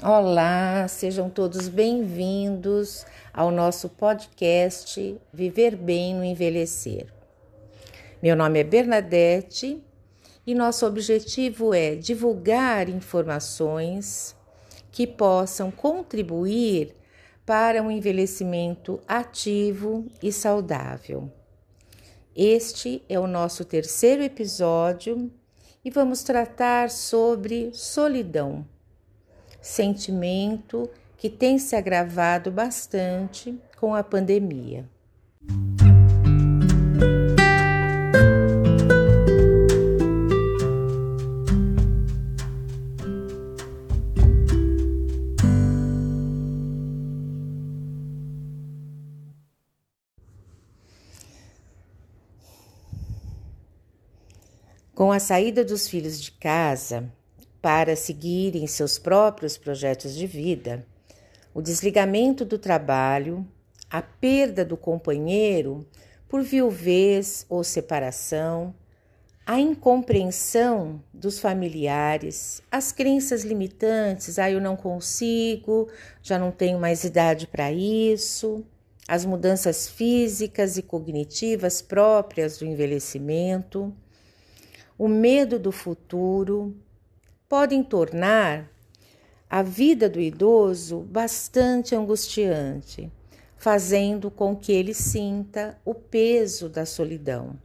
Olá, sejam todos bem-vindos ao nosso podcast Viver Bem no Envelhecer. Meu nome é Bernadette e nosso objetivo é divulgar informações que possam contribuir para um envelhecimento ativo e saudável. Este é o nosso terceiro episódio e vamos tratar sobre solidão sentimento que tem se agravado bastante com a pandemia. Com a saída dos filhos de casa, para seguirem seus próprios projetos de vida, o desligamento do trabalho, a perda do companheiro por viuvez ou separação, a incompreensão dos familiares, as crenças limitantes, ah, eu não consigo, já não tenho mais idade para isso, as mudanças físicas e cognitivas próprias do envelhecimento, o medo do futuro, podem tornar a vida do idoso bastante angustiante, fazendo com que ele sinta o peso da solidão.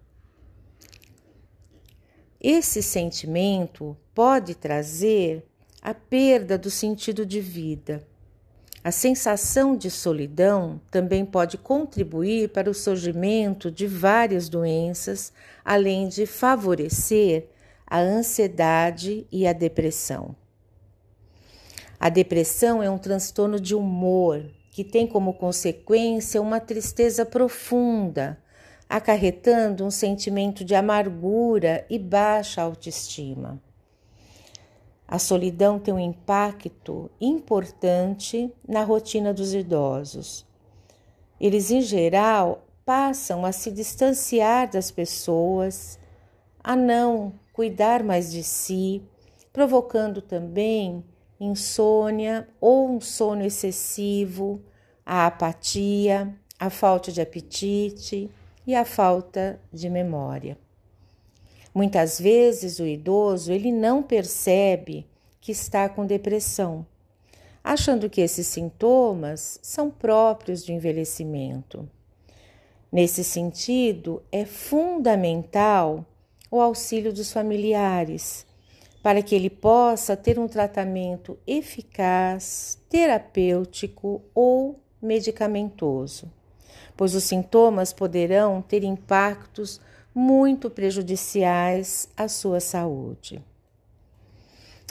Esse sentimento pode trazer a perda do sentido de vida. A sensação de solidão também pode contribuir para o surgimento de várias doenças, além de favorecer a ansiedade e a depressão. A depressão é um transtorno de humor que tem como consequência uma tristeza profunda, acarretando um sentimento de amargura e baixa autoestima. A solidão tem um impacto importante na rotina dos idosos. Eles, em geral, passam a se distanciar das pessoas, a não cuidar mais de si, provocando também insônia ou um sono excessivo, a apatia, a falta de apetite e a falta de memória. Muitas vezes o idoso ele não percebe que está com depressão, achando que esses sintomas são próprios do envelhecimento. Nesse sentido, é fundamental o auxílio dos familiares, para que ele possa ter um tratamento eficaz, terapêutico ou medicamentoso, pois os sintomas poderão ter impactos muito prejudiciais à sua saúde.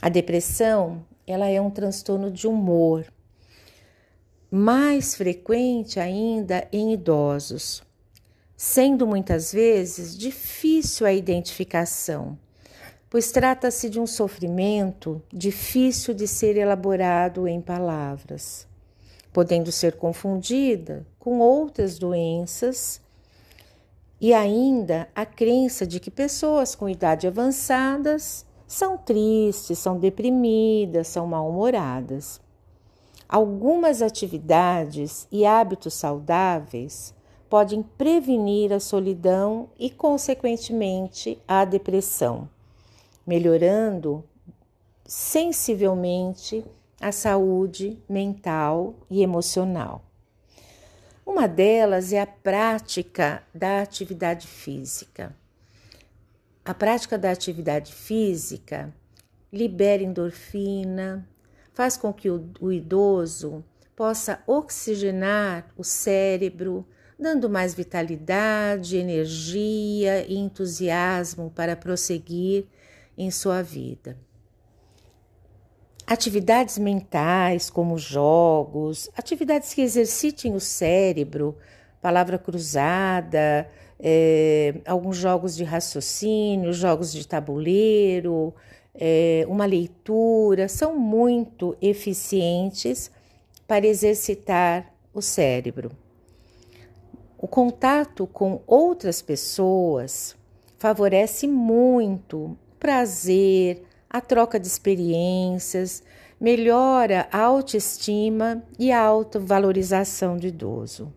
A depressão, ela é um transtorno de humor, mais frequente ainda em idosos sendo muitas vezes difícil a identificação, pois trata-se de um sofrimento difícil de ser elaborado em palavras, podendo ser confundida com outras doenças e ainda a crença de que pessoas com idade avançadas são tristes, são deprimidas, são mal-humoradas. Algumas atividades e hábitos saudáveis podem prevenir a solidão e, consequentemente, a depressão, melhorando sensivelmente a saúde mental e emocional. Uma delas é a prática da atividade física. A prática da atividade física libera endorfina, faz com que o, o idoso possa oxigenar o cérebro, dando mais vitalidade, energia e entusiasmo para prosseguir em sua vida. Atividades mentais, como jogos, atividades que exercitem o cérebro, palavra cruzada, é, alguns jogos de raciocínio, jogos de tabuleiro, é, uma leitura, são muito eficientes para exercitar o cérebro. O contato com outras pessoas favorece muito o prazer, a troca de experiências, melhora a autoestima e a autovalorização do idoso.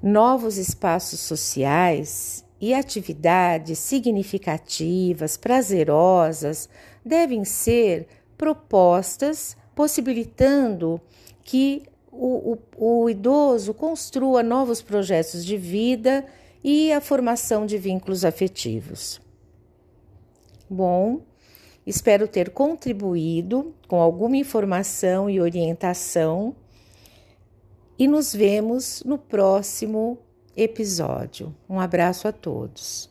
Novos espaços sociais e atividades significativas, prazerosas, devem ser propostas, possibilitando que o, o, o, idoso construa novos projetos de vida e a formação de vínculos afetivos. Bom, espero ter contribuído com alguma informação e orientação e nos vemos no próximo episódio. Um abraço a todos.